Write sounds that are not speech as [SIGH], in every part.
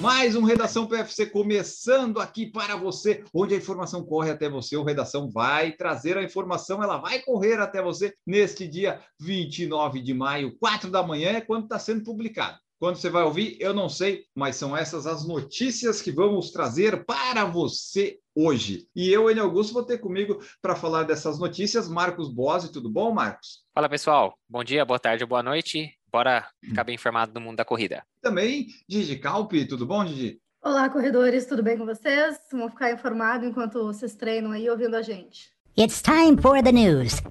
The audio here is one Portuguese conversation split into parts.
Mais um Redação PFC começando aqui para você, onde a informação corre até você. O Redação vai trazer a informação, ela vai correr até você neste dia 29 de maio, 4 da manhã, é quando está sendo publicado. Quando você vai ouvir, eu não sei, mas são essas as notícias que vamos trazer para você hoje. E eu, Enio Augusto, vou ter comigo para falar dessas notícias. Marcos Bose, tudo bom, Marcos? Fala pessoal, bom dia, boa tarde, boa noite. Bora ficar bem informado do mundo da corrida. Também Gigi Calpe, tudo bom, Gigi? Olá, corredores, tudo bem com vocês? Vamos ficar informados enquanto vocês treinam aí ouvindo a gente. It's time for the news.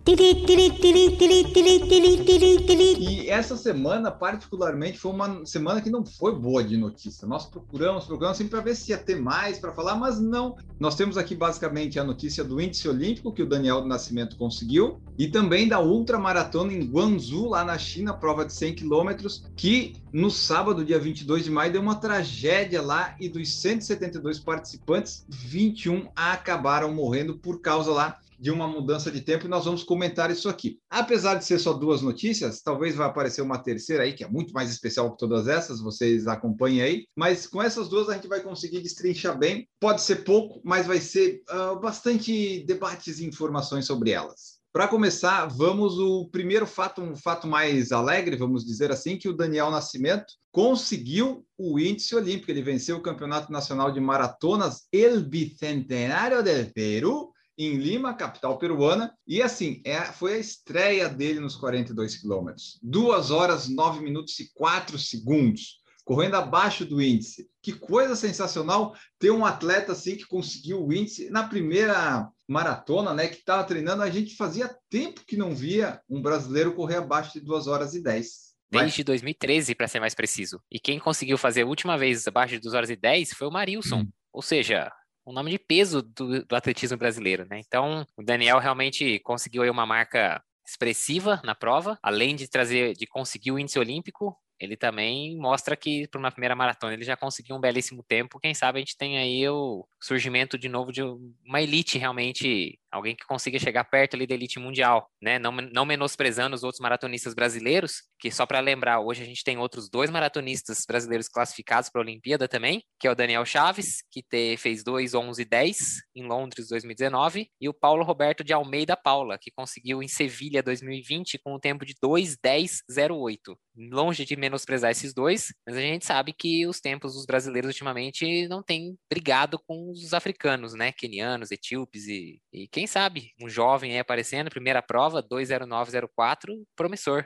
E essa semana, particularmente, foi uma semana que não foi boa de notícia. Nós procuramos, procuramos sempre para ver se ia ter mais para falar, mas não. Nós temos aqui basicamente a notícia do índice olímpico que o Daniel do Nascimento conseguiu e também da ultramaratona em Guangzhou, lá na China, prova de 100 quilômetros, que no sábado, dia 22 de maio, deu uma tragédia lá e dos 172 participantes, 21 acabaram morrendo por causa lá de uma mudança de tempo e nós vamos comentar isso aqui. Apesar de ser só duas notícias, talvez vai aparecer uma terceira aí, que é muito mais especial que todas essas, vocês acompanhem aí, mas com essas duas a gente vai conseguir destrinchar bem. Pode ser pouco, mas vai ser uh, bastante debates e informações sobre elas. Para começar, vamos o primeiro fato, um fato mais alegre, vamos dizer assim, que o Daniel Nascimento conseguiu o índice olímpico. Ele venceu o Campeonato Nacional de Maratonas El Bicentenário del Peru em Lima, capital peruana. E assim, é, foi a estreia dele nos 42 quilômetros. Duas horas, nove minutos e quatro segundos, correndo abaixo do índice. Que coisa sensacional ter um atleta assim que conseguiu o índice na primeira maratona, né? Que estava treinando. A gente fazia tempo que não via um brasileiro correr abaixo de duas horas e dez. Desde 2013, para ser mais preciso. E quem conseguiu fazer a última vez abaixo de 2 horas e 10 foi o Marilson. Hum. Ou seja, um nome de peso do, do, atletismo brasileiro, né? Então, o Daniel realmente conseguiu aí uma marca expressiva na prova, além de trazer, de conseguir o índice olímpico, ele também mostra que para uma primeira maratona ele já conseguiu um belíssimo tempo. Quem sabe a gente tem aí o surgimento de novo de uma elite realmente, alguém que consiga chegar perto ali da elite mundial, né? Não, não menosprezando os outros maratonistas brasileiros, que só para lembrar, hoje a gente tem outros dois maratonistas brasileiros classificados para a Olimpíada também, que é o Daniel Chaves, que te, fez 2, 11 e 10 em Londres 2019, e o Paulo Roberto de Almeida Paula, que conseguiu em Sevilha 2020 com o um tempo de 2, 10, 08. Longe de menosprezar esses dois, mas a gente sabe que os tempos dos brasileiros ultimamente não têm brigado com os africanos, né? Kenianos, etíopes e, e quem sabe um jovem aí aparecendo, primeira prova, 20904, promissor.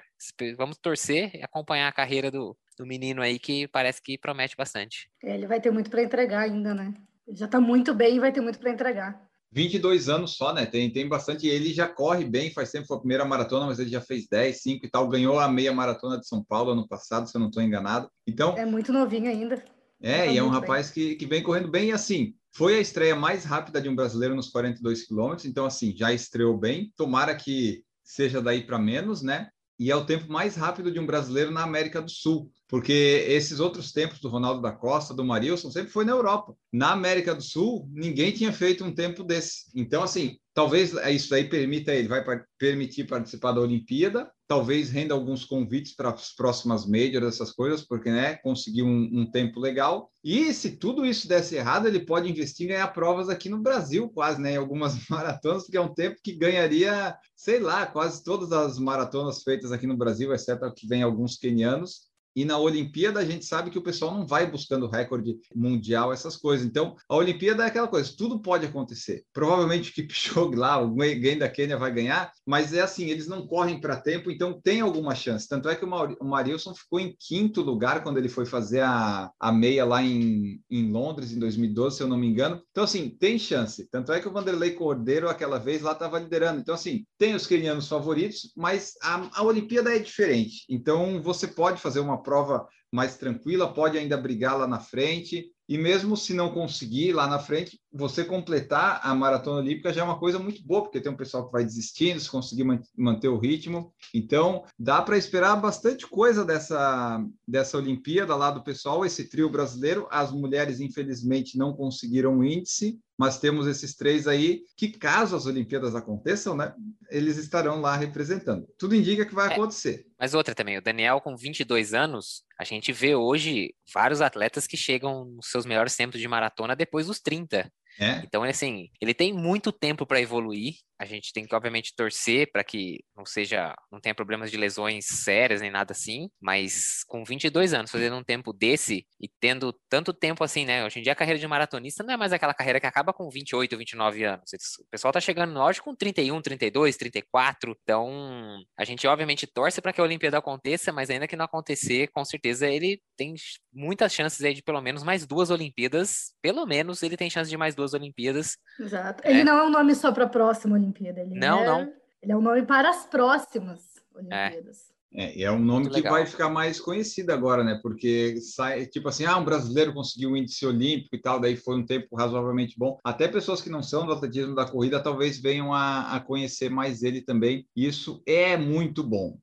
Vamos torcer e acompanhar a carreira do, do menino aí que parece que promete bastante. É, ele vai ter muito para entregar ainda, né? Ele já está muito bem e vai ter muito para entregar. 22 anos só, né? Tem, tem bastante. Ele já corre bem, faz tempo foi a primeira maratona, mas ele já fez 10, 5 e tal. Ganhou a meia maratona de São Paulo ano passado, se eu não estou enganado. Então. É muito novinho ainda. É, tá e é um rapaz que, que vem correndo bem. E assim, foi a estreia mais rápida de um brasileiro nos 42 quilômetros. Então, assim, já estreou bem. Tomara que seja daí para menos, né? E é o tempo mais rápido de um brasileiro na América do Sul porque esses outros tempos do Ronaldo da Costa, do Marilson, sempre foi na Europa. Na América do Sul, ninguém tinha feito um tempo desse. Então, assim, talvez isso aí permita ele, vai permitir participar da Olimpíada, talvez renda alguns convites para as próximas majors, essas coisas, porque, né, conseguiu um, um, tempo legal. E se tudo isso desse errado, ele pode investir em ganhar provas aqui no Brasil, quase, né, em algumas [LAUGHS] maratonas, que é um tempo que ganharia, sei lá, quase todas as maratonas feitas aqui no Brasil, exceto que vem alguns quenianos e na Olimpíada a gente sabe que o pessoal não vai buscando recorde mundial, essas coisas. Então, a Olimpíada é aquela coisa, tudo pode acontecer. Provavelmente o Kipchoge lá, alguém da Quênia vai ganhar, mas é assim, eles não correm para tempo, então tem alguma chance. Tanto é que o Marilson ficou em quinto lugar quando ele foi fazer a, a meia lá em, em Londres, em 2012, se eu não me engano. Então, assim, tem chance. Tanto é que o Vanderlei Cordeiro, aquela vez, lá estava liderando. Então, assim, tem os quenianos favoritos, mas a, a Olimpíada é diferente. Então, você pode fazer uma prova mais tranquila, pode ainda brigar lá na frente. e mesmo se não conseguir lá na frente, você completar a maratona olímpica já é uma coisa muito boa, porque tem um pessoal que vai desistindo, se conseguir manter o ritmo. Então, dá para esperar bastante coisa dessa, dessa Olimpíada lá do pessoal, esse trio brasileiro. As mulheres, infelizmente, não conseguiram índice, mas temos esses três aí que, caso as Olimpíadas aconteçam, né, eles estarão lá representando. Tudo indica que vai é, acontecer. Mas outra também, o Daniel com 22 anos, a gente vê hoje vários atletas que chegam nos seus melhores tempos de maratona depois dos 30. É. Então, assim, ele tem muito tempo para evoluir. A gente tem que, obviamente, torcer para que não seja, não tenha problemas de lesões sérias nem nada assim. Mas com 22 anos, fazendo um tempo desse e tendo tanto tempo assim, né? Hoje em dia a carreira de maratonista não é mais aquela carreira que acaba com 28, 29 anos. O pessoal tá chegando, lógico, com 31, 32, 34. Então, a gente, obviamente, torce para que a Olimpíada aconteça, mas ainda que não acontecer, com certeza ele tem muitas chances aí de pelo menos mais duas Olimpíadas. Pelo menos ele tem chance de mais duas duas Olimpíadas. Exato. Ele é. não é um nome só para a próxima Olimpíada. Ele não, é... não. Ele é um nome para as próximas Olimpíadas. É, é um nome Muito que legal. vai ficar mais conhecido agora, né? Porque sai, tipo assim, ah, um brasileiro conseguiu o índice olímpico e tal, daí foi um tempo razoavelmente bom. Até pessoas que não são do atletismo da corrida talvez venham a, a conhecer mais ele também. Isso é muito bom.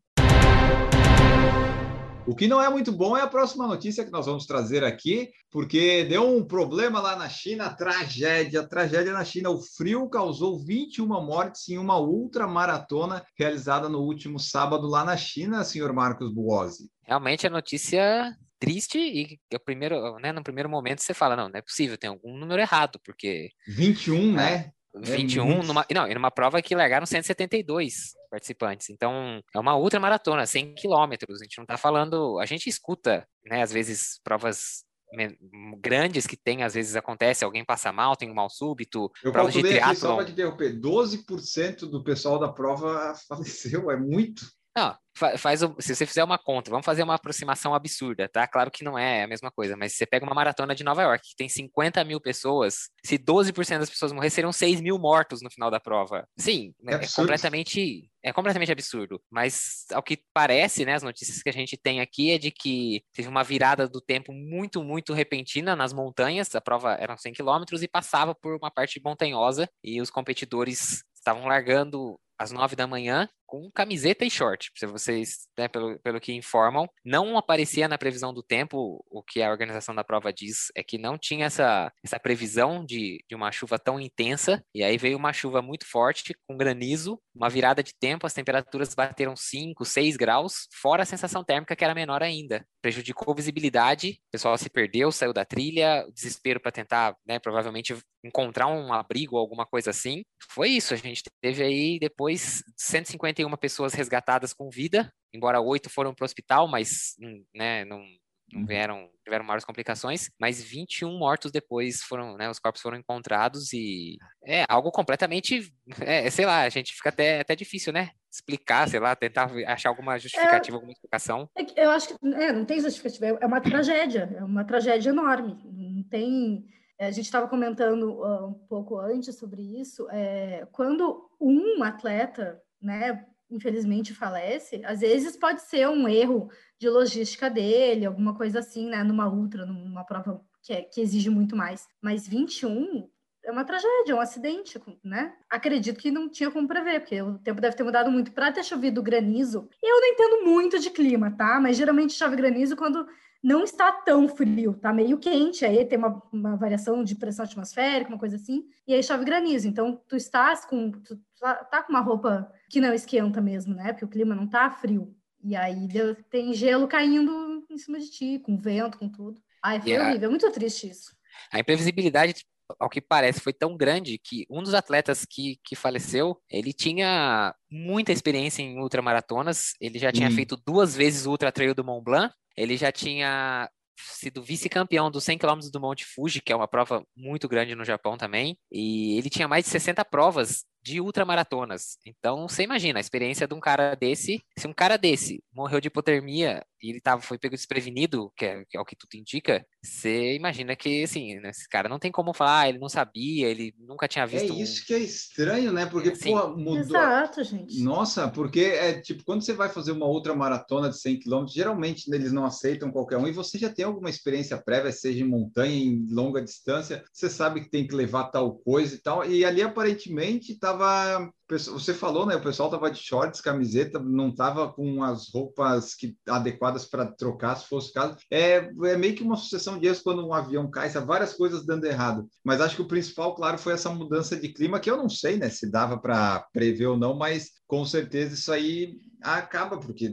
O que não é muito bom é a próxima notícia que nós vamos trazer aqui, porque deu um problema lá na China, tragédia, tragédia na China. O frio causou 21 mortes em uma ultramaratona realizada no último sábado lá na China, senhor Marcos Buozzi. Realmente a notícia triste e o primeiro, né, no primeiro momento você fala, não, não é possível, tem algum número errado, porque 21, né? 21, é muito... numa, não, numa prova que largaram 172 participantes. Então, é uma ultra maratona, 100 quilômetros. A gente não está falando. A gente escuta, né, às vezes, provas grandes que tem, às vezes acontece, alguém passa mal, tem um mal súbito. Eu calculei aqui, só para te interromper, 12% do pessoal da prova [LAUGHS] faleceu, é muito. Não, faz o, se você fizer uma conta, vamos fazer uma aproximação absurda, tá? Claro que não é a mesma coisa, mas se você pega uma maratona de Nova York, que tem 50 mil pessoas, se 12% das pessoas morrer, serão 6 mil mortos no final da prova. Sim, é, é completamente é completamente absurdo. Mas ao que parece, né, as notícias que a gente tem aqui é de que teve uma virada do tempo muito, muito repentina nas montanhas. A prova eram 100 quilômetros e passava por uma parte montanhosa e os competidores estavam largando às nove da manhã com camiseta e short, se vocês, né, pelo, pelo que informam, não aparecia na previsão do tempo, o que a organização da prova diz é que não tinha essa, essa previsão de, de uma chuva tão intensa, e aí veio uma chuva muito forte, com granizo, uma virada de tempo, as temperaturas bateram 5, 6 graus, fora a sensação térmica que era menor ainda. Prejudicou a visibilidade, o pessoal se perdeu, saiu da trilha, desespero para tentar, né, provavelmente encontrar um abrigo, alguma coisa assim. Foi isso, a gente teve aí depois 150 51 pessoas resgatadas com vida, embora oito foram para o hospital, mas hum, né, não, não uhum. vieram, tiveram maiores complicações, mas 21 mortos depois foram, né, os corpos foram encontrados e é algo completamente, é, sei lá, a gente fica até, até difícil, né, explicar, sei lá, tentar achar alguma justificativa, é, alguma explicação. É eu acho que é, não tem justificativa, é uma tragédia, é uma tragédia enorme, não tem... É, a gente estava comentando uh, um pouco antes sobre isso. É, quando um atleta né, infelizmente falece, às vezes pode ser um erro de logística dele, alguma coisa assim, né, numa ultra, numa prova que, é, que exige muito mais. Mas 21 é uma tragédia, é um acidente, né? Acredito que não tinha como prever, porque o tempo deve ter mudado muito para ter chovido granizo. Eu não entendo muito de clima, tá? Mas geralmente chove granizo quando não está tão frio, tá meio quente, aí tem uma, uma, variação de pressão atmosférica, uma coisa assim, e aí chove granizo. Então, tu estás com, tu tá, tá com uma roupa que não esquenta mesmo, né? Porque o clima não tá frio. E aí deu, tem gelo caindo em cima de ti, com vento, com tudo. Ai, foi yeah. horrível, é muito triste isso. A imprevisibilidade ao que parece, foi tão grande que um dos atletas que, que faleceu, ele tinha muita experiência em ultramaratonas, ele já tinha hum. feito duas vezes o Ultra Trail do Mont Blanc, ele já tinha sido vice-campeão dos 100 km do Monte Fuji, que é uma prova muito grande no Japão também, e ele tinha mais de 60 provas de ultramaratonas. Então, você imagina a experiência de um cara desse, se um cara desse morreu de hipotermia e ele tava, foi pego desprevenido, que é, que é o que tudo indica, você imagina que, assim, né, esse cara não tem como falar, ah, ele não sabia, ele nunca tinha visto. É isso um... que é estranho, né? Porque, Sim. pô, mudou. Exato, gente. Nossa, porque é tipo, quando você vai fazer uma outra maratona de 100 km, geralmente eles não aceitam qualquer um e você já tem alguma experiência prévia, seja em montanha, em longa distância, você sabe que tem que levar tal coisa e tal. E ali aparentemente estava você falou, né? O pessoal tava de shorts, camiseta, não tava com as roupas que, adequadas para trocar, se fosse o caso. É, é meio que uma sucessão de erros quando um avião cai, várias coisas dando errado. Mas acho que o principal, claro, foi essa mudança de clima, que eu não sei, né, se dava para prever ou não, mas com certeza isso aí acaba, porque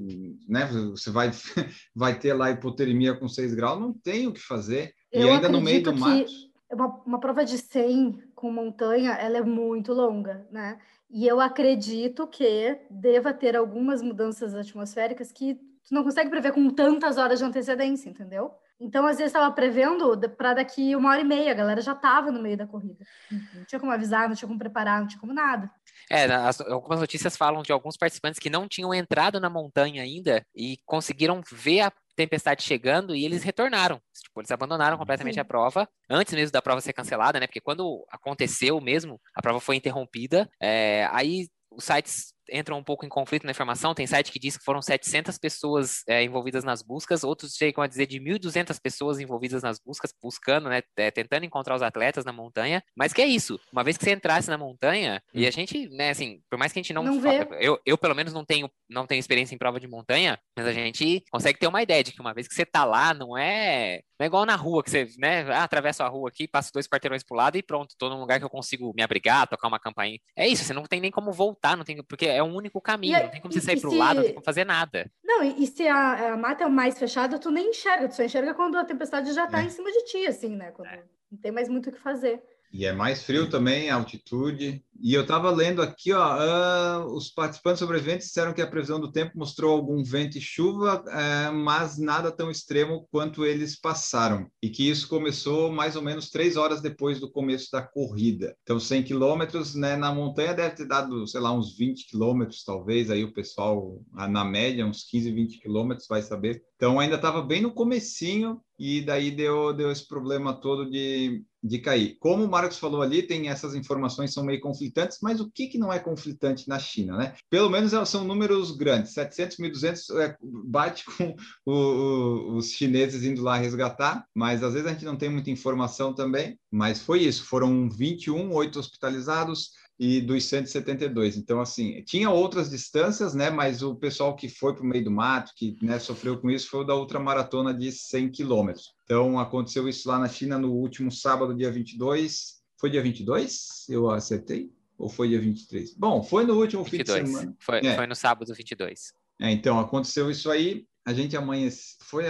né, você vai, [LAUGHS] vai ter lá hipotermia com 6 graus, não tem o que fazer. Eu e ainda no meio do que... mato. Uma, uma prova de 100 com montanha, ela é muito longa, né? E eu acredito que deva ter algumas mudanças atmosféricas que tu não consegue prever com tantas horas de antecedência, entendeu? Então, às vezes, estava prevendo para daqui uma hora e meia, a galera já estava no meio da corrida. Não tinha como avisar, não tinha como preparar, não tinha como nada. É, as, algumas notícias falam de alguns participantes que não tinham entrado na montanha ainda e conseguiram ver a tempestade chegando e eles retornaram. Tipo, eles abandonaram completamente a prova, antes mesmo da prova ser cancelada, né? Porque quando aconteceu mesmo, a prova foi interrompida. É, aí os sites entram um pouco em conflito na informação. Tem site que diz que foram 700 pessoas é, envolvidas nas buscas, outros chegam a dizer de 1.200 pessoas envolvidas nas buscas, buscando, né, é, tentando encontrar os atletas na montanha. Mas que é isso? Uma vez que você entrasse na montanha, e a gente, né, assim, por mais que a gente não, Não eu, eu pelo menos não tenho, não tenho experiência em prova de montanha, mas a gente consegue ter uma ideia de que uma vez que você tá lá, não é, não é igual na rua que você, né, ah, atravessa a rua aqui, passa dois quarteirões pro lado e pronto, tô num lugar que eu consigo me abrigar, tocar uma campainha. É isso, você não tem nem como voltar, não tem, porque é um único caminho, E- não tem como você sair pro se- lado, não tem como fazer nada. Não, e, e se a, a mata é mais fechada, tu nem enxerga, tu só enxerga quando a tempestade já tá É. em cima de ti, assim, né? Quando não tem mais muito o que fazer. E é mais frio também, altitude. E eu estava lendo aqui, ó, ah, os participantes sobreviventes disseram que a previsão do tempo mostrou algum vento e chuva, eh, mas nada tão extremo quanto eles passaram. E que isso começou mais ou menos três horas depois do começo da corrida. Então, 100 quilômetros, né, na montanha deve ter dado, sei lá, uns 20 quilômetros, talvez. Aí o pessoal, na média, uns 15, 20 quilômetros, vai saber. Então, ainda estava bem no comecinho e daí deu, deu esse problema todo de, de cair. Como o Marcos falou ali, tem essas informações são meio conflitantes, mas o que, que não é conflitante na China, né? Pelo menos são números grandes, 700, 1.200 é, bate com o- o- os chineses indo lá resgatar, mas às vezes a gente não tem muita informação também, mas foi isso, foram 21, 8 hospitalizados, e dos 172. Então, assim, tinha outras distâncias, né? Mas o pessoal que foi para o meio do mato, que né, sofreu com isso, foi o da ultramaratona de 100 quilômetros. Então, aconteceu isso lá na China no último sábado, dia 22. Foi dia 22? Eu acertei? Ou foi dia 23? Bom, foi no último fim de 22. semana. Foi, É. foi no sábado 22. É, então, aconteceu isso aí. A gente amanhece. Foi,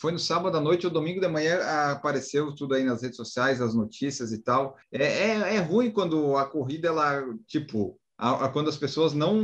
foi no sábado à noite ou domingo de manhã apareceu tudo aí nas redes sociais, as notícias e tal. É, é, é ruim quando a corrida, ela, tipo, a- a- quando as pessoas não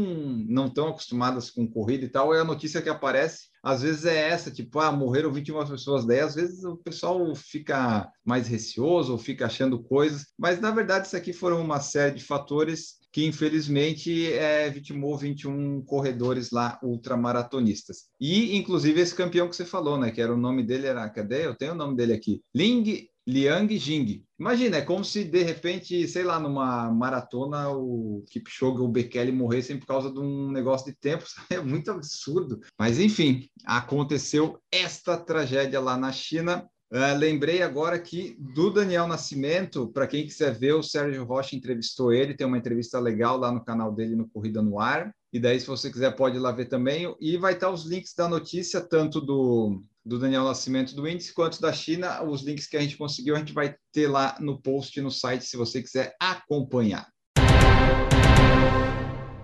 não estão acostumadas com corrida e tal, é a notícia que aparece. Às vezes é essa, tipo, ah, morreram 21 pessoas, daí às vezes o pessoal fica mais receoso, fica achando coisas, mas na verdade isso aqui foram uma série de fatores que infelizmente é, vitimou 21 corredores lá ultramaratonistas. E inclusive esse campeão que você falou, né, que era o nome dele era, cadê? Eu tenho o nome dele aqui. Ling Liang Jing. Imagina, é como se de repente, sei lá, numa maratona o Kipchoge ou o Bekele morressem por causa de um negócio de tempo. [LAUGHS] É muito absurdo. Mas enfim, aconteceu esta tragédia lá na China. Ah, lembrei agora que do Daniel Nascimento, para quem quiser ver, o Sérgio Rocha entrevistou ele, tem uma entrevista legal lá no canal dele no Corrida no Ar. E daí, se você quiser, pode ir lá ver também. E vai estar os links da notícia, tanto do, do Daniel Nascimento do Índice, quanto da China. Os links que a gente conseguiu, a gente vai ter lá no post no site, se você quiser acompanhar.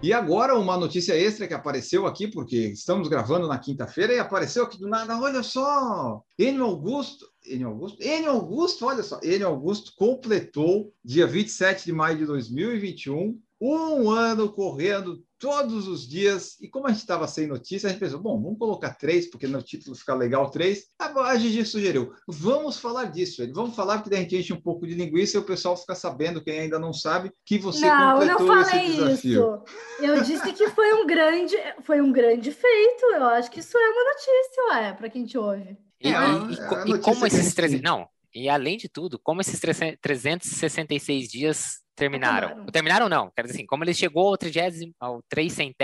E agora uma notícia extra que apareceu aqui, porque estamos gravando na quinta-feira e apareceu aqui do nada, olha só, Enio Augusto, Enio Augusto, Enio Augusto, olha só, Enio Augusto completou dia 27 de maio de 2021 um ano correndo todos os dias. E como a gente estava sem notícia, a gente pensou, bom, vamos colocar três, porque no título fica legal três. A Gigi sugeriu, vamos falar disso. Ele, vamos falar que daí a gente enche um pouco de linguiça e o pessoal fica sabendo, quem ainda não sabe, que você não, completou eu não falei esse desafio. Isso. Eu disse que foi um grande, foi um grande feito. Eu acho que isso é uma notícia, ué, para quem te ouve. E, É, e- e- e notícia como esses gente 300... tem. Não, e além de tudo, como esses 300 366 dias terminaram? Acabaram. Terminaram não, quero dizer assim, como ele chegou ao 30 ao 300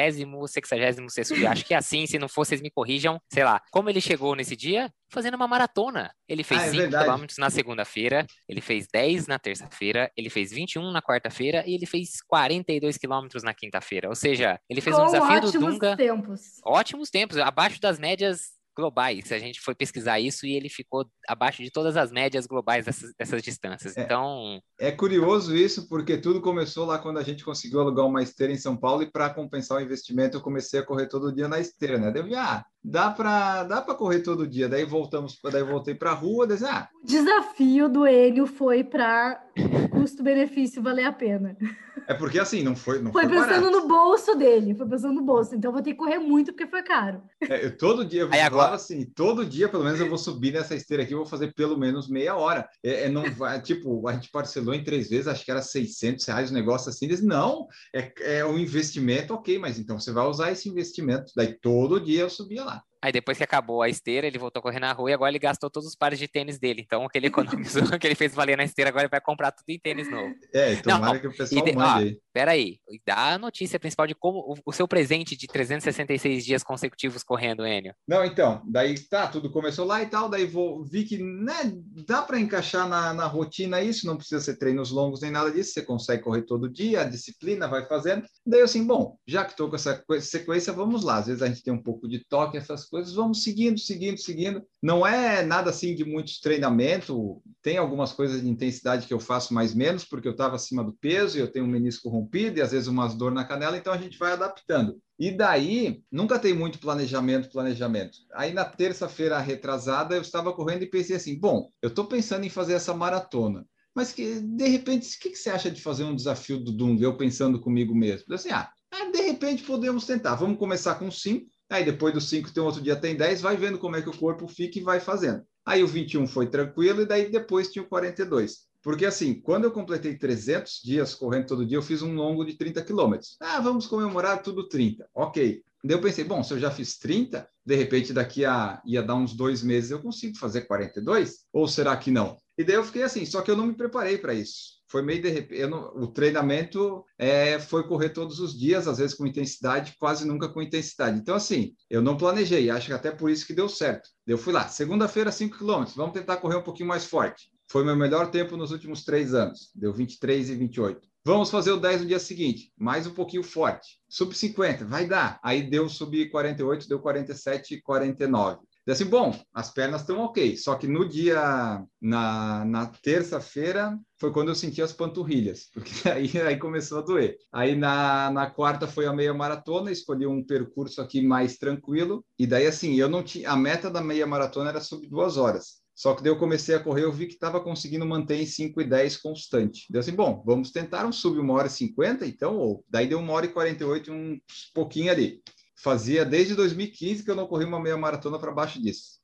sexagésimo dia, acho que é assim, se não for, vocês me corrijam, sei lá. Como ele chegou nesse dia? Fazendo uma maratona. Ele fez Ah, é 5 quilômetros na segunda-feira, ele fez 10 na terça-feira, ele fez 21 na quarta-feira e ele fez 42 quilômetros na quinta-feira. Ou seja, ele fez Com um desafio do ótimos Dunga tempos. ótimos tempos, abaixo das médias globais. A gente foi pesquisar isso e ele ficou abaixo de todas as médias globais dessas, dessas distâncias. É. Então, É curioso isso, porque tudo começou lá quando a gente conseguiu alugar uma esteira em São Paulo e para compensar o investimento eu comecei a correr todo dia na esteira, né? Vi, ah, dá para dá para correr todo dia. Daí voltamos, daí voltei para a rua, daí, ah, O desafio do Enio foi para custo-benefício valer a pena. É porque assim, não foi, não Foi foi, pensando barato. no bolso dele, foi pensando no bolso. Então vou ter que correr muito porque foi caro. É, eu, todo dia, eu Aí agora- assim, todo dia, pelo menos, eu vou subir nessa esteira aqui, eu vou fazer pelo menos meia hora. É, é, não vai, [LAUGHS] tipo, a gente parcelou em três vezes, acho que era 600 reais, um negócio assim. Eles, não, é, é um investimento, ok, mas então você vai usar esse investimento. Daí todo dia eu subia lá. Aí depois que acabou a esteira, ele voltou a correr na rua e agora ele gastou todos os pares de tênis dele. Então, o que ele economizou, [LAUGHS] o que ele fez valer na esteira, agora ele vai comprar tudo em tênis novo. É, tomara Não, que o pessoal de- mande ó, aí. Pera aí, dá a notícia principal de como o, seu presente de 366 dias consecutivos correndo, Enio. Não, então, daí tá, tudo começou lá e tal, daí vou, vi que né, dá para encaixar na, na rotina isso, não precisa ser treinos longos nem nada disso, você consegue correr todo dia, a disciplina vai fazendo. Daí eu assim, bom, já que estou com essa sequência, vamos lá. Às vezes a gente tem um pouco de toque, essas coisas, vamos seguindo, seguindo, seguindo. Não é nada assim de muito treinamento, tem algumas coisas de intensidade que eu faço mais menos, porque eu estava acima do peso e eu tenho um menisco rompido e às vezes umas dor na canela, então a gente vai adaptando. E daí, nunca tem muito planejamento, planejamento. Aí na terça-feira retrasada, eu estava correndo e pensei assim: bom, eu estou pensando em fazer essa maratona. Mas que, de repente, o que, que você acha de fazer um desafio do Dunga? Eu pensando comigo mesmo. Eu assim, ah, ah, de repente podemos tentar. Vamos começar com 5, aí depois dos 5 tem outro dia tem 10, vai vendo como é que o corpo fica e vai fazendo. Aí o 21 foi tranquilo e daí depois tinha o 42. Porque assim, quando eu completei 300 dias correndo todo dia, eu fiz um longo de 30 quilômetros. Ah, vamos comemorar tudo 30. Ok. Daí eu pensei, bom, se eu já fiz 30, de repente daqui a ia dar uns dois meses eu consigo fazer 42? Ou será que não? E daí eu fiquei assim, só que eu não me preparei para isso. Foi meio de repente. não- o treinamento é, foi correr todos os dias, às vezes com intensidade, quase nunca com intensidade. Então, assim, eu não planejei, acho que até por isso que deu certo. Eu fui lá, segunda-feira, 5 quilômetros, vamos tentar correr um pouquinho mais forte. Foi meu melhor tempo nos últimos três anos, deu 23 e 28. Vamos fazer o 10 no dia seguinte, mais um pouquinho forte. Sub 50, vai dar. Aí deu sub 48, deu 47 e 49. Deu assim, bom, as pernas estão ok. Só que no dia, na, na terça-feira, foi quando eu senti as panturrilhas, [LAUGHS] porque aí, aí começou a doer. Aí na, na quarta foi a meia maratona, escolhi um percurso aqui mais tranquilo. E daí, assim, eu não tinha. A meta da meia maratona era sub duas horas. Só que daí eu comecei a correr, eu vi que estava conseguindo manter em 5 e 10 constante. Deu assim, bom, vamos tentar um sub 1 hora e 50, então, ou daí deu 1 hora e 48 e um pouquinho ali. Fazia desde 2015 que eu não corri uma meia maratona para baixo disso.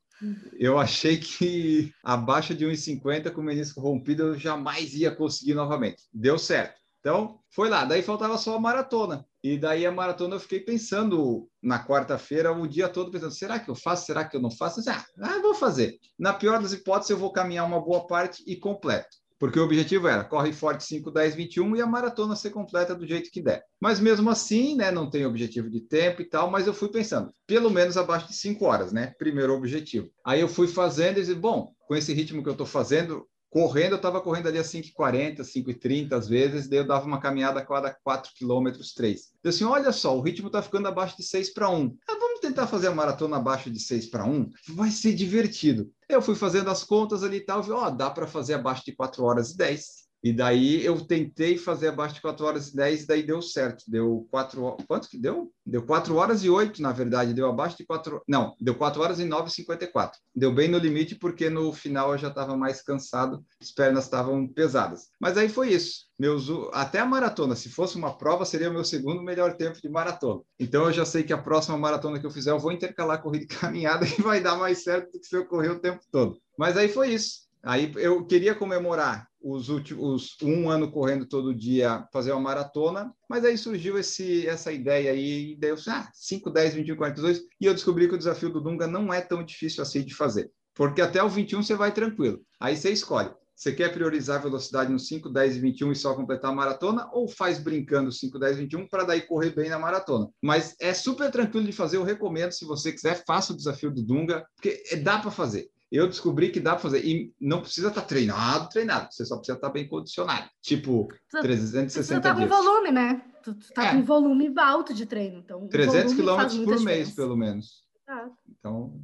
Eu achei que abaixo de 1,50 com o menisco rompido eu jamais ia conseguir novamente. Deu certo. Então, foi lá. Daí faltava só a maratona. E daí a maratona eu fiquei pensando na quarta-feira o dia todo, pensando: será que eu faço? Será que eu não faço? Eu disse, Ah, ah, vou fazer. Na pior das hipóteses, eu vou caminhar uma boa parte e completo. Porque o objetivo era corre forte 5, 10, 21 e a maratona ser completa do jeito que der. Mas mesmo assim, né, não tem objetivo de tempo e tal, mas eu fui pensando, pelo menos abaixo de 5 horas, né? Primeiro objetivo. Aí eu fui fazendo e disse, bom, com esse ritmo que eu estou fazendo, correndo, eu estava correndo ali a 5,40, 5,30 às vezes, daí eu dava uma caminhada a cada 4 quilômetros, 3. Eu assim, olha só, o ritmo está ficando abaixo de 6 para 1. Ah, vamos tentar fazer a maratona abaixo de 6 para 1? Vai ser divertido. Eu fui fazendo as contas ali e tal, vi, ó, dá para fazer abaixo de 4 horas e 10. E daí eu tentei fazer abaixo de 4 horas e 10, daí deu certo. Deu 4 Quanto que deu? Deu 4 horas e 8, na verdade. Deu abaixo de 4. Não, deu 4 horas e 9,54. Deu bem no limite, porque no final eu já estava mais cansado, as pernas estavam pesadas. Mas aí foi isso. Meus, até a maratona, se fosse uma prova, seria o meu segundo melhor tempo de maratona. Então eu já sei que a próxima maratona que eu fizer, eu vou intercalar corrida e [LAUGHS] caminhada, que vai dar mais certo do que se eu correr o tempo todo. Mas aí foi isso. Aí eu queria comemorar os últimos um ano correndo todo dia, fazer uma maratona, mas aí surgiu esse, essa ideia aí, e daí eu disse, ah, 5, 10, 21, 42, e eu descobri que o desafio do Dunga não é tão difícil assim de fazer, porque até o 21 você vai tranquilo, aí você escolhe. Você quer priorizar a velocidade no 5, 10 e 21 e só completar a maratona? Ou faz brincando 5, 10 e 21 para daí correr bem na maratona? Mas é super tranquilo de fazer, eu recomendo. Se você quiser, faça o desafio do Dunga, porque dá para fazer eu descobri que dá para fazer. E não precisa estar tá treinado, treinado. Você só precisa estar tá bem condicionado. Tipo, você, 360 você tá com volume, né? Tu, tu tá é. com volume alto de treino. Então, 300 quilômetros por mês, pelo menos. Ah. Então,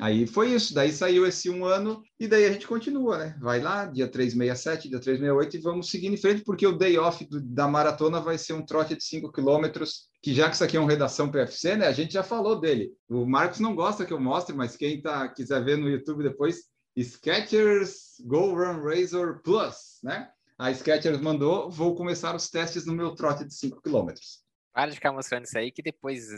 Aí foi isso, daí saiu esse um ano e daí a gente continua, né? Vai lá, dia 367, dia 368 e vamos seguindo em frente, porque o day off do, da maratona vai ser um trote de 5 quilômetros, que já que isso aqui é um redação PFC, né? A gente já falou dele. O Marcos não gosta que eu mostre, mas quem tá, quiser ver no YouTube depois, Skechers Go Run Razor Plus, né? A Skechers mandou, vou começar os testes no meu trote de 5 quilômetros. Para de ficar mostrando isso aí, que depois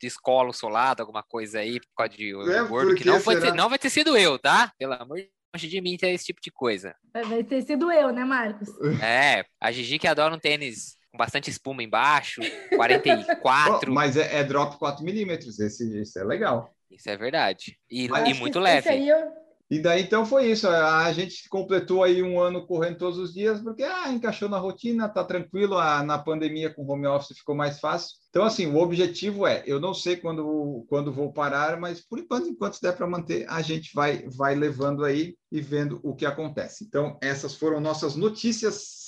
descola o solado, alguma coisa aí, por causa de é, gordo, que não, foi ter, não vai ter sido eu, tá? Pelo amor de longe de mim ter esse tipo de coisa. Vai ter sido eu, né, Marcos? [LAUGHS] É, a Gigi que adora um tênis com bastante espuma embaixo, 44. oh, [LAUGHS] mas é, é drop 4 milímetros, esse, esse é legal. Isso é verdade. E, e muito leve. Esse aí eu, e daí então foi isso. A gente completou aí um ano correndo todos os dias, porque ah, encaixou na rotina, tá tranquilo. A, na pandemia com home office ficou mais fácil. Então, assim, o objetivo é, eu não sei quando, quando vou parar, mas por enquanto, enquanto der para manter, a gente vai, vai levando aí e vendo o que acontece. Então, essas foram nossas notícias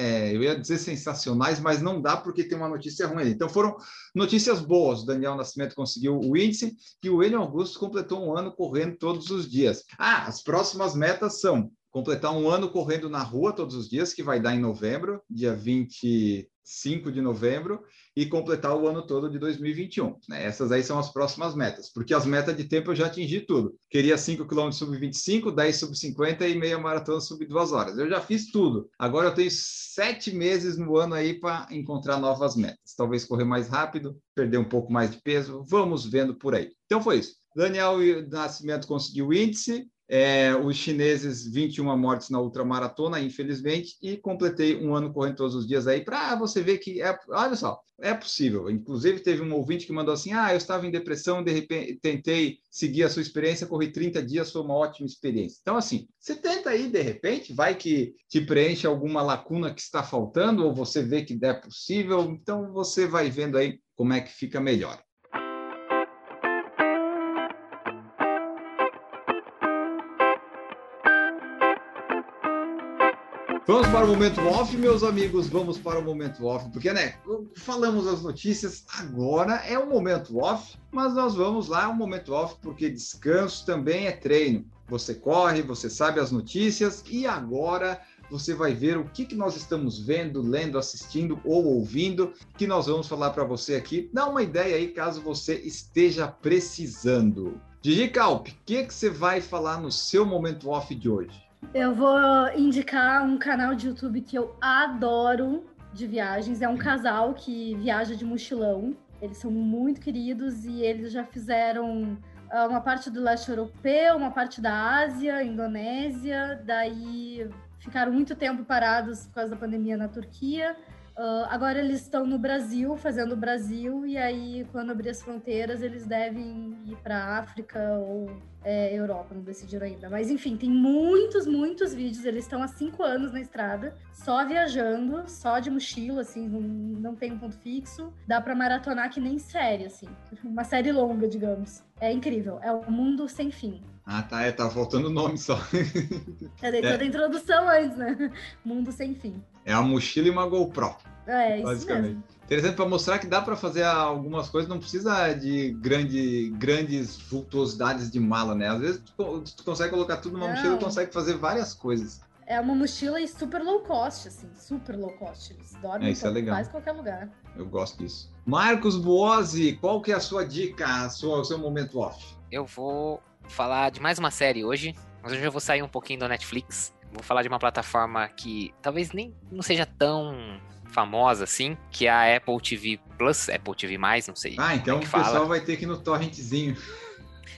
é, eu ia dizer sensacionais, mas não dá porque tem uma notícia ruim. Então foram notícias boas. O Daniel Nascimento conseguiu o índice e o William Augusto completou um ano correndo todos os dias. Ah, as próximas metas são completar um ano correndo na rua todos os dias, que vai dar em novembro, dia 25 de novembro, e completar o ano todo de 2021. Né? Essas aí são as próximas metas, porque as metas de tempo eu já atingi tudo. Queria 5 km sub 25, 10 sub 50 e meia maratona sub 2 horas. Eu já fiz tudo. Agora eu tenho sete meses no ano aí para encontrar novas metas. Talvez correr mais rápido, perder um pouco mais de peso. Vamos vendo por aí. Então foi isso. Daniel Nascimento conseguiu o índice, é, os chineses, 21 mortes na ultramaratona, infelizmente, e completei um ano correndo todos os dias aí para você ver que é, olha só, é possível. Inclusive, teve um ouvinte que mandou assim: ah, eu estava em depressão, de repente tentei seguir a sua experiência, corri 30 dias, foi uma ótima experiência. Então, assim, você tenta aí, de repente, vai que te preenche alguma lacuna que está faltando, ou você vê que é possível, então você vai vendo aí como é que fica melhor. Vamos para o momento off, meus amigos. Vamos para o momento off, porque, né? Falamos as notícias, agora é o momento off, mas nós vamos lá, o momento off, porque descanso também é treino. Você corre, você sabe as notícias e agora você vai ver o que, que nós estamos vendo, lendo, assistindo ou ouvindo, que nós vamos falar para você aqui. Dá uma ideia aí caso você esteja precisando. Gigi Calp, o que, que você vai falar no seu momento off de hoje? Eu vou indicar um canal de YouTube que eu adoro de viagens. É um casal que viaja de mochilão. Eles são muito queridos e eles já fizeram ah, uma parte do leste europeu, uma parte da Ásia, Indonésia. Daí ficaram muito tempo parados por causa da pandemia na Turquia. Uh, agora eles estão no Brasil, fazendo o Brasil, e aí, quando abrir as fronteiras, eles devem ir para África ou é, Europa, não decidiram ainda. Mas enfim, tem muitos, muitos vídeos. Eles estão há cinco anos na estrada, só viajando, só de mochila, assim, não, não tem um ponto fixo. Dá para maratonar que nem série, assim, [LAUGHS] uma série longa, digamos. É incrível, é um mundo sem fim. Ah, tá, é, tá faltando o nome só. [LAUGHS] É, dentro é. da introdução antes, né? Mundo sem fim. É uma mochila e uma GoPro. É, isso basicamente. Mesmo. Interessante para mostrar que dá para fazer algumas coisas, não precisa de grande, grandes vultuosidades de mala, né? Às vezes tu, tu consegue colocar tudo numa não. mochila e consegue fazer várias coisas. é uma mochila e super low cost, assim, super low cost. Eles dormem É, isso é em legal. quase qualquer lugar. Eu gosto disso. Marcos Buozzi, qual que é a sua dica, a sua, o seu momento off? Eu vou falar de mais uma série hoje, mas hoje eu vou sair um pouquinho do Netflix. Vou falar de uma plataforma que talvez nem não seja tão famosa assim, que é a Apple TV Plus, Apple TV+, não sei Ah, então é o que fala. pessoal vai ter que ir no torrentzinho.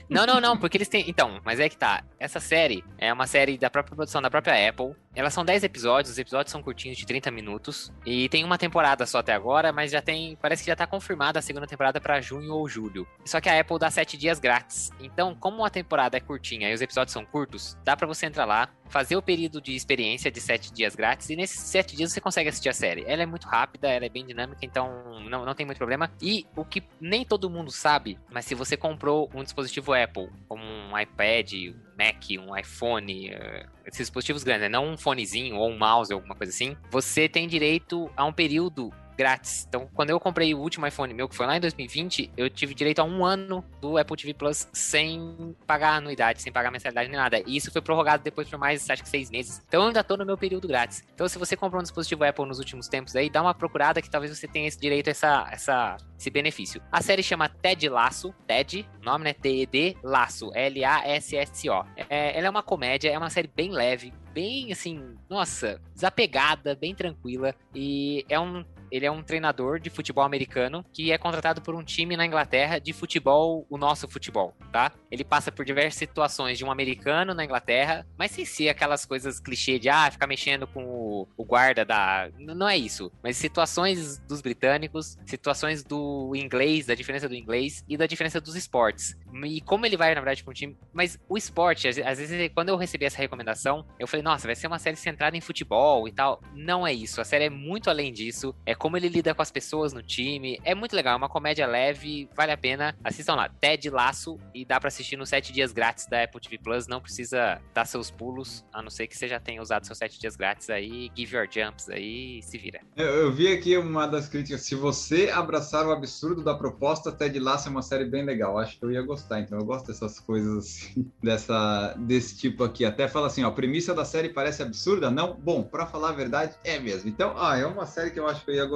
Não, não, não, porque eles têm. Então, mas é que tá. Essa série é uma série da própria produção da própria Apple. Elas são 10 episódios, os episódios são curtinhos de 30 minutos. E tem uma temporada só até agora, mas já tem. Parece que já tá confirmada a segunda temporada pra junho ou julho. Só que a Apple dá 7 dias grátis. Então, como a temporada é curtinha e os episódios são curtos, dá pra você entrar lá, fazer o período de experiência de 7 dias grátis. E nesses 7 dias você consegue assistir a série. Ela é muito rápida, ela é bem dinâmica, então não, não tem muito problema. E o que nem todo mundo sabe, mas se você comprou um dispositivo Apple, como um iPad, um Mac, um iPhone, eh, esses dispositivos grandes, né? não um fonezinho ou um mouse ou alguma coisa assim, você tem direito a um período grátis. Então, quando eu comprei o último iPhone meu, que foi lá em 2020, eu tive direito a um ano do Apple TV Plus sem pagar anuidade, sem pagar mensalidade nem nada. E isso foi prorrogado depois por mais, acho que seis meses. Então, eu ainda tô no meu período grátis. Então, se você comprou um dispositivo Apple nos últimos tempos aí, dá uma procurada que talvez você tenha esse direito essa, essa, esse benefício. A série chama Ted Laço, Ted, nome né? T-E-D, Laço, L-A-S-S-O. É, ela é uma comédia, é uma série bem leve, bem assim, nossa, desapegada, bem tranquila. E é um ele é um treinador de futebol americano que é contratado por um time na Inglaterra de futebol, o nosso futebol, tá? Ele passa por diversas situações de um americano na Inglaterra, mas sem ser aquelas coisas clichê de ah, ficar mexendo com o, o guarda da. Não é isso. Mas situações dos britânicos, situações do inglês, da diferença do inglês e da diferença dos esportes. E como ele vai, na verdade, para um time. Mas o esporte, às vezes, quando eu recebi essa recomendação, eu falei, nossa, vai ser uma série centrada em futebol e tal. Não é isso. A série é muito além disso. É como ele lida com as pessoas no time. É muito legal. É uma comédia leve, vale a pena. Assistam lá. Ted Laço e dá pra assistir nos 7 dias grátis da Apple TV Plus. Não precisa dar seus pulos, a não ser que você já tenha usado seus 7 dias grátis aí. Give your jumps aí se vira. Eu, eu vi aqui uma das críticas. Se você abraçar o absurdo da proposta, Ted Lasso é uma série bem legal. Acho que eu ia gostar. Então eu gosto dessas coisas assim, [LAUGHS] dessa, desse tipo aqui. Até fala assim, ó, a premissa da série parece absurda? Não? Bom, pra falar a verdade, é mesmo. Então, ah, é uma série que eu acho que eu ia gostar.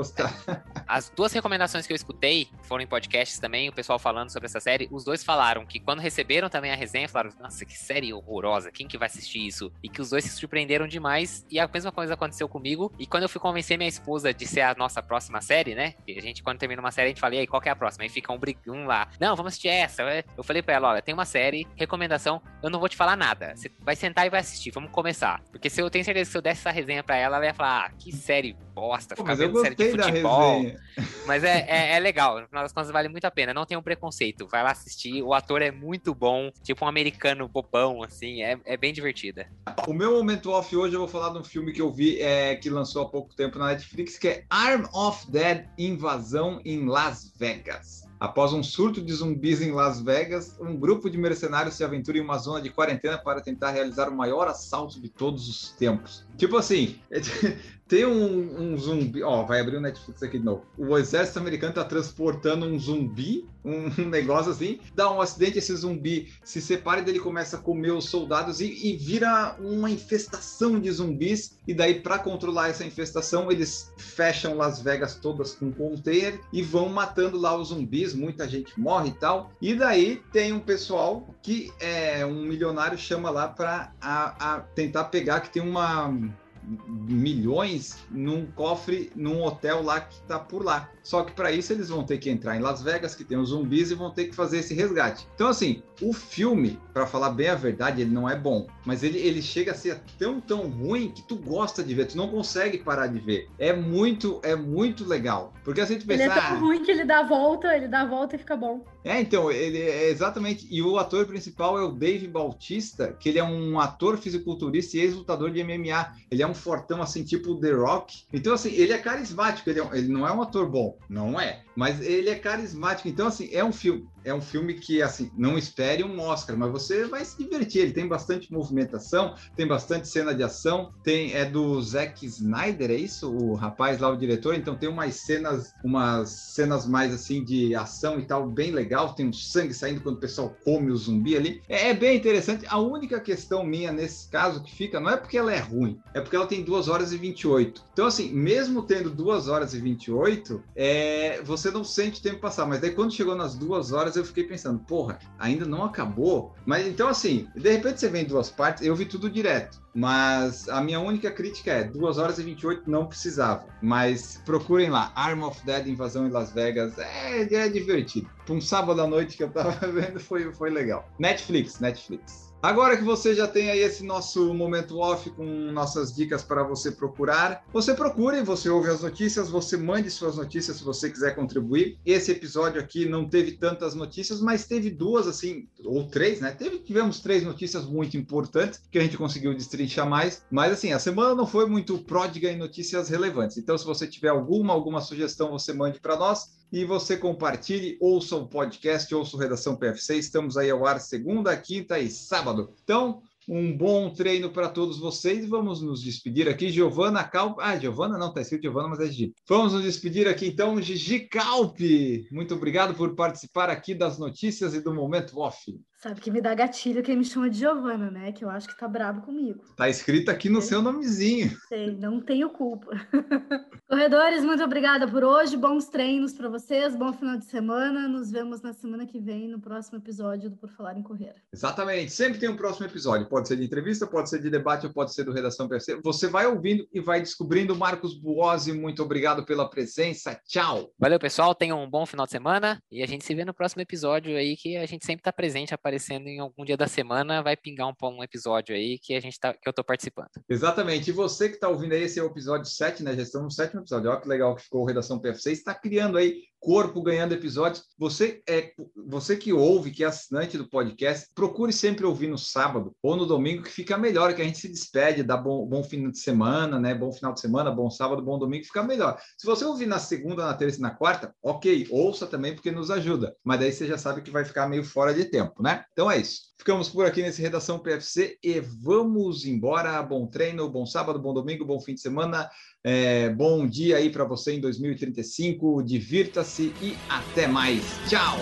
[LAUGHS] As duas recomendações que eu escutei foram em podcasts também, o pessoal falando sobre essa série. Os dois falaram que quando receberam também a resenha, falaram: Nossa, que série horrorosa, quem que vai assistir isso? E que os dois se surpreenderam demais. E a mesma coisa aconteceu comigo. E quando eu fui convencer minha esposa de ser a nossa próxima série, né? Que a gente, quando termina uma série, a gente fala: E aí, qual que é a próxima? Aí fica um brigão lá: Não, vamos assistir essa. Eu falei pra ela: Olha, tem uma série, recomendação, eu não vou te falar nada. Você vai sentar e vai assistir, vamos começar. Porque se eu tenho certeza que se eu desse essa resenha pra ela, ela ia falar: Ah, que série bosta, ficar vendo série de futebol. Mas é, é, é legal, no final das contas vale muito a pena. Não tem um preconceito. Vai lá assistir, o ator é muito bom, tipo um americano bobão, assim, é, é bem divertida. O meu momento off hoje eu vou falar de um filme que eu vi é, que lançou há pouco tempo na Netflix, que é Arm of Dead Invasão em Las Vegas. Após um surto de zumbis em Las Vegas, um grupo de mercenários se aventura em uma zona de quarentena para tentar realizar o maior assalto de todos os tempos. Tipo assim, [LAUGHS] tem um, um zumbi. Ó, vai abrir o Netflix aqui de novo. O exército americano tá transportando um zumbi, um [LAUGHS] negócio assim, dá um acidente, esse zumbi se separa e dele começa a comer os soldados e, e vira uma infestação de zumbis. E daí, para controlar essa infestação, eles fecham Las Vegas todas com container e vão matando lá os zumbis. Muita gente morre e tal. E daí tem um pessoal que é um milionário chama lá para tentar pegar que tem uma milhões num cofre num hotel lá que tá por lá. Só que para isso eles vão ter que entrar em Las Vegas, que tem os zumbis, e vão ter que fazer esse resgate. Então, assim, o filme, para falar bem a verdade, ele não é bom. Mas ele, ele chega a ser tão, tão ruim que tu gosta de ver, tu não consegue parar de ver. É muito, é muito legal. Porque assim, tu Ele pensa. é tão "Ah, ruim que ele dá a volta, ele dá a volta e fica bom. é, então, ele é exatamente. E o ator principal é o Dave Bautista, que ele é um ator fisiculturista e ex-lutador de MMA. Ele é um fortão, assim, tipo The Rock. Então, assim, ele é carismático, ele, é ele não é um ator bom. Não é. Mas ele é carismático. Então, assim, é um filme. É um filme que, assim, não espere um Oscar, mas você vai se divertir. Ele tem bastante movimentação, tem bastante cena de ação. Tem, é do Zack Snyder, é isso? O rapaz lá, o diretor. Então tem umas cenas, umas cenas mais assim de ação e tal, bem legal. Tem um sangue saindo quando o pessoal come o zumbi ali. É, é bem interessante. A única questão minha nesse caso que fica, não é porque ela é ruim, é porque ela tem 2 horas e 28. Então, assim, mesmo tendo 2 horas e 28, é, você não sente o tempo passar. Mas daí quando chegou nas duas horas, eu fiquei pensando, porra, ainda não acabou. Mas então, assim, de repente você vem em duas partes, eu vi tudo direto. Mas a minha única crítica é 2 horas e 28 não precisava. Mas procurem lá, Arm of Dead Invasão em Las Vegas. É, é divertido. Para um sábado à noite que eu tava [LAUGHS] vendo, foi, foi legal. Netflix, Netflix. Agora que você já tem aí esse nosso momento off com nossas dicas para você procurar, você procure, você ouve as notícias, você mande suas notícias se você quiser contribuir. Esse episódio aqui não teve tantas notícias, mas teve duas, assim, ou três, né? Teve, tivemos três notícias muito importantes que a gente conseguiu destrinchar mais, mas assim, a semana não foi muito pródiga em notícias relevantes. Então, se você tiver alguma, alguma sugestão, você mande para nós e você compartilhe, ouça o podcast, ouça o Redação PFC. Estamos aí ao ar segunda, quinta e sábado. Então, um bom treino para todos vocês. Vamos nos despedir aqui, Giovana Calp. Ah, Giovana não, está escrito Giovana, mas é Gigi. Vamos nos despedir aqui então, Gigi Calp. Muito obrigado por participar aqui das notícias e do momento off. Sabe que me dá gatilho quem me chama de Giovana, né? Que eu acho que tá bravo comigo. Tá escrito aqui no é. seu nomezinho. Sei, não tenho culpa. [LAUGHS] Corredores, muito obrigada por hoje. Bons treinos para vocês, bom final de semana. Nos vemos na semana que vem, no próximo episódio do Por Falar em Correr. Exatamente. Sempre tem um próximo episódio. Pode ser de entrevista, pode ser de debate ou pode ser do Redação PFC. Você vai ouvindo e vai descobrindo. Marcos Buozzi, muito obrigado pela presença. Tchau. Valeu, pessoal. Tenham um bom final de semana e a gente se vê no próximo episódio aí que a gente sempre está presente aparecendo em algum dia da semana, vai pingar um, um episódio aí que a gente tá, que eu tô participando. Exatamente. E você que está ouvindo aí, esse é o episódio 7, né? Já estamos no sétimo episódio. Olha que legal que ficou Redação PFC. Está criando aí corpo ganhando episódios. Você é você que ouve, que é assinante do podcast, procure sempre ouvir no sábado ou no domingo, que fica melhor, que a gente se despede, dá bom, bom fim de semana, né? Bom final de semana, bom sábado, bom domingo, fica melhor. Se você ouvir na segunda, na terça e na quarta, ok, ouça também porque nos ajuda. Mas daí você já sabe que vai ficar meio fora de tempo, né? Então é isso. Ficamos por aqui nesse Redação PFC e vamos embora. Bom treino, bom sábado, bom domingo, bom fim de semana. É, bom dia aí para você em 2035. Divirta-se e até mais. Tchau!